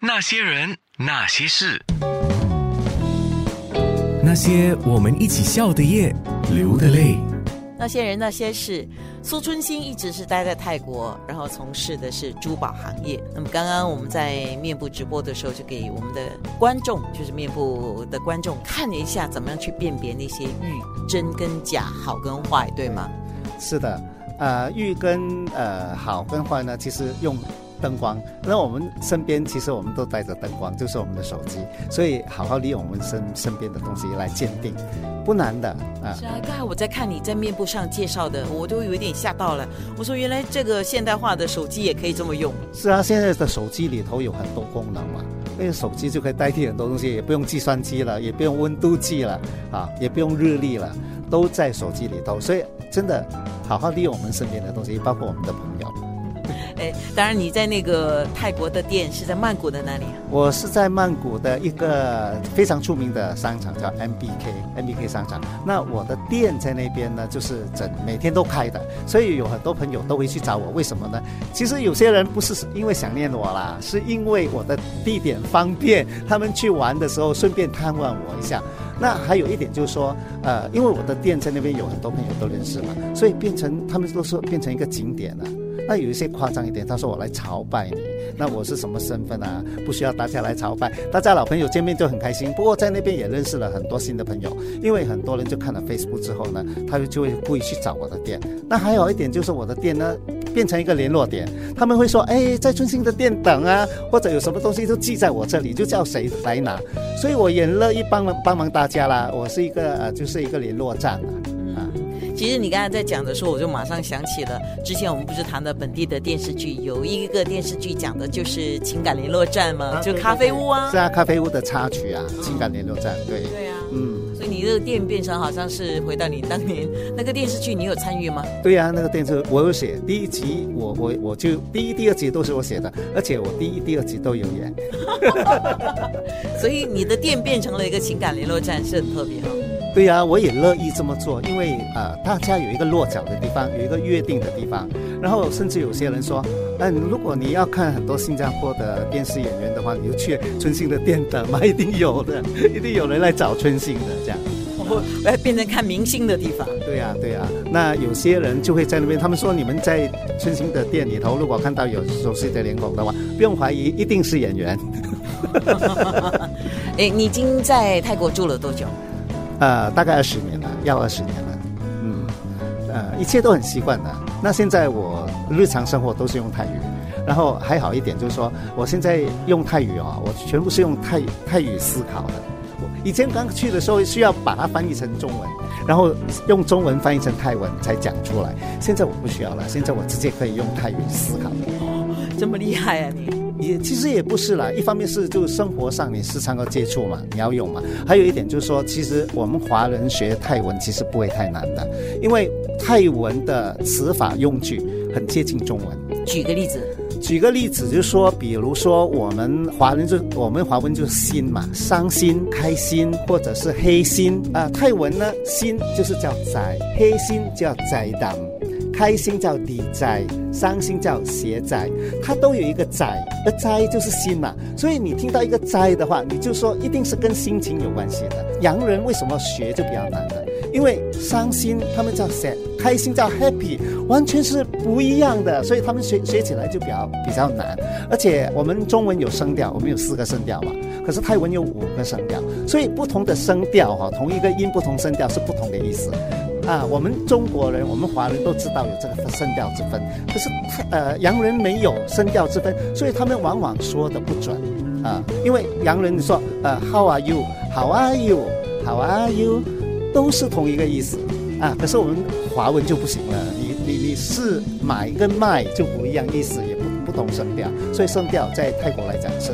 那些人，那些事，那些我们一起笑的夜，流的泪。那些人那些事，苏春兴一直是待在泰国，然后从事的是珠宝行业。那么刚刚我们在面部直播的时候，就给我们的观众，就是面部的观众看了一下，怎么样去辨别那些玉真跟假，好跟坏，对吗？是的，呃，玉跟呃好跟坏呢，其实用。灯光，那我们身边其实我们都带着灯光，就是我们的手机，所以好好利用我们身身边的东西来鉴定，不难的啊。是啊，刚才我在看你在面部上介绍的，我都有一点吓到了。我说原来这个现代化的手机也可以这么用。是啊，现在的手机里头有很多功能嘛，那个手机就可以代替很多东西，也不用计算机了，也不用温度计了啊，也不用日历了，都在手机里头。所以真的好好利用我们身边的东西，包括我们的朋友。哎，当然，你在那个泰国的店是在曼谷的哪里？我是在曼谷的一个非常出名的商场，叫 MBK，MBK 商场。那我的店在那边呢，就是整每天都开的，所以有很多朋友都会去找我。为什么呢？其实有些人不是因为想念我啦，是因为我的地点方便，他们去玩的时候顺便探望我一下。那还有一点就是说，呃，因为我的店在那边有很多朋友都认识嘛，所以变成他们都说变成一个景点了。那有一些夸张一点，他说我来朝拜你，那我是什么身份啊？不需要大家来朝拜，大家老朋友见面就很开心。不过在那边也认识了很多新的朋友，因为很多人就看了 Facebook 之后呢，他就就会故意去找我的店。那还有一点就是我的店呢，变成一个联络点，他们会说，哎，在春兴的店等啊，或者有什么东西都寄在我这里，就叫谁来拿。所以我也乐意帮忙帮忙大家啦，我是一个呃，就是一个联络站啊。其实你刚才在讲的时候，我就马上想起了之前我们不是谈的本地的电视剧，有一个电视剧讲的就是情感联络站嘛，就咖啡屋啊。是啊，咖啡屋的插曲啊，情感联络站，对。对啊，嗯。所以你这个店变成好像是回到你当年那个电视剧，你有参与吗？对啊，那个电视我有写，第一集我我我就第一、第二集都是我写的，而且我第一、第二集都有演。所以你的店变成了一个情感联络站，是很特别哈。对呀，我也乐意这么做，因为呃，大家有一个落脚的地方，有一个约定的地方。然后甚至有些人说，嗯，如果你要看很多新加坡的电视演员的话，你就去春兴的店等嘛，一定有的，一定有人来找春兴的这样。我要变成看明星的地方。对呀，对呀。那有些人就会在那边，他们说你们在春兴的店里头，如果看到有熟悉的脸孔的话，不用怀疑，一定是演员。哎，你已经在泰国住了多久？呃，大概二十年了，要二十年了，嗯，呃，一切都很习惯的。那现在我日常生活都是用泰语，然后还好一点就是说，我现在用泰语啊，我全部是用泰泰语思考的。我以前刚去的时候需要把它翻译成中文，然后用中文翻译成泰文才讲出来。现在我不需要了，现在我直接可以用泰语思考。哦，这么厉害啊你！也其实也不是啦，一方面是就生活上你时常要接触嘛，你要用嘛。还有一点就是说，其实我们华人学泰文其实不会太难的，因为泰文的词法用句很接近中文。举个例子，举个例子就是说，比如说我们华人就我们华文就是心嘛，伤心、开心或者是黑心啊。泰文呢，心就是叫灾，黑心叫灾当。开心叫地灾，伤心叫邪灾，它都有一个灾，而灾就是心嘛。所以你听到一个灾的话，你就说一定是跟心情有关系的。洋人为什么学就比较难呢？因为伤心他们叫 sad，开心叫 happy，完全是不一样的，所以他们学学起来就比较比较难。而且我们中文有声调，我们有四个声调嘛，可是泰文有五个声调，所以不同的声调哈，同一个音不同声调是不同的意思。啊，我们中国人，我们华人都知道有这个声调之分，可是呃，洋人没有声调之分，所以他们往往说的不准啊。因为洋人你说呃，How are you？How are you？How are you？都是同一个意思啊。可是我们华文就不行了，你你你是买跟卖就不一样意思，也不不同声调，所以声调在泰国来讲是。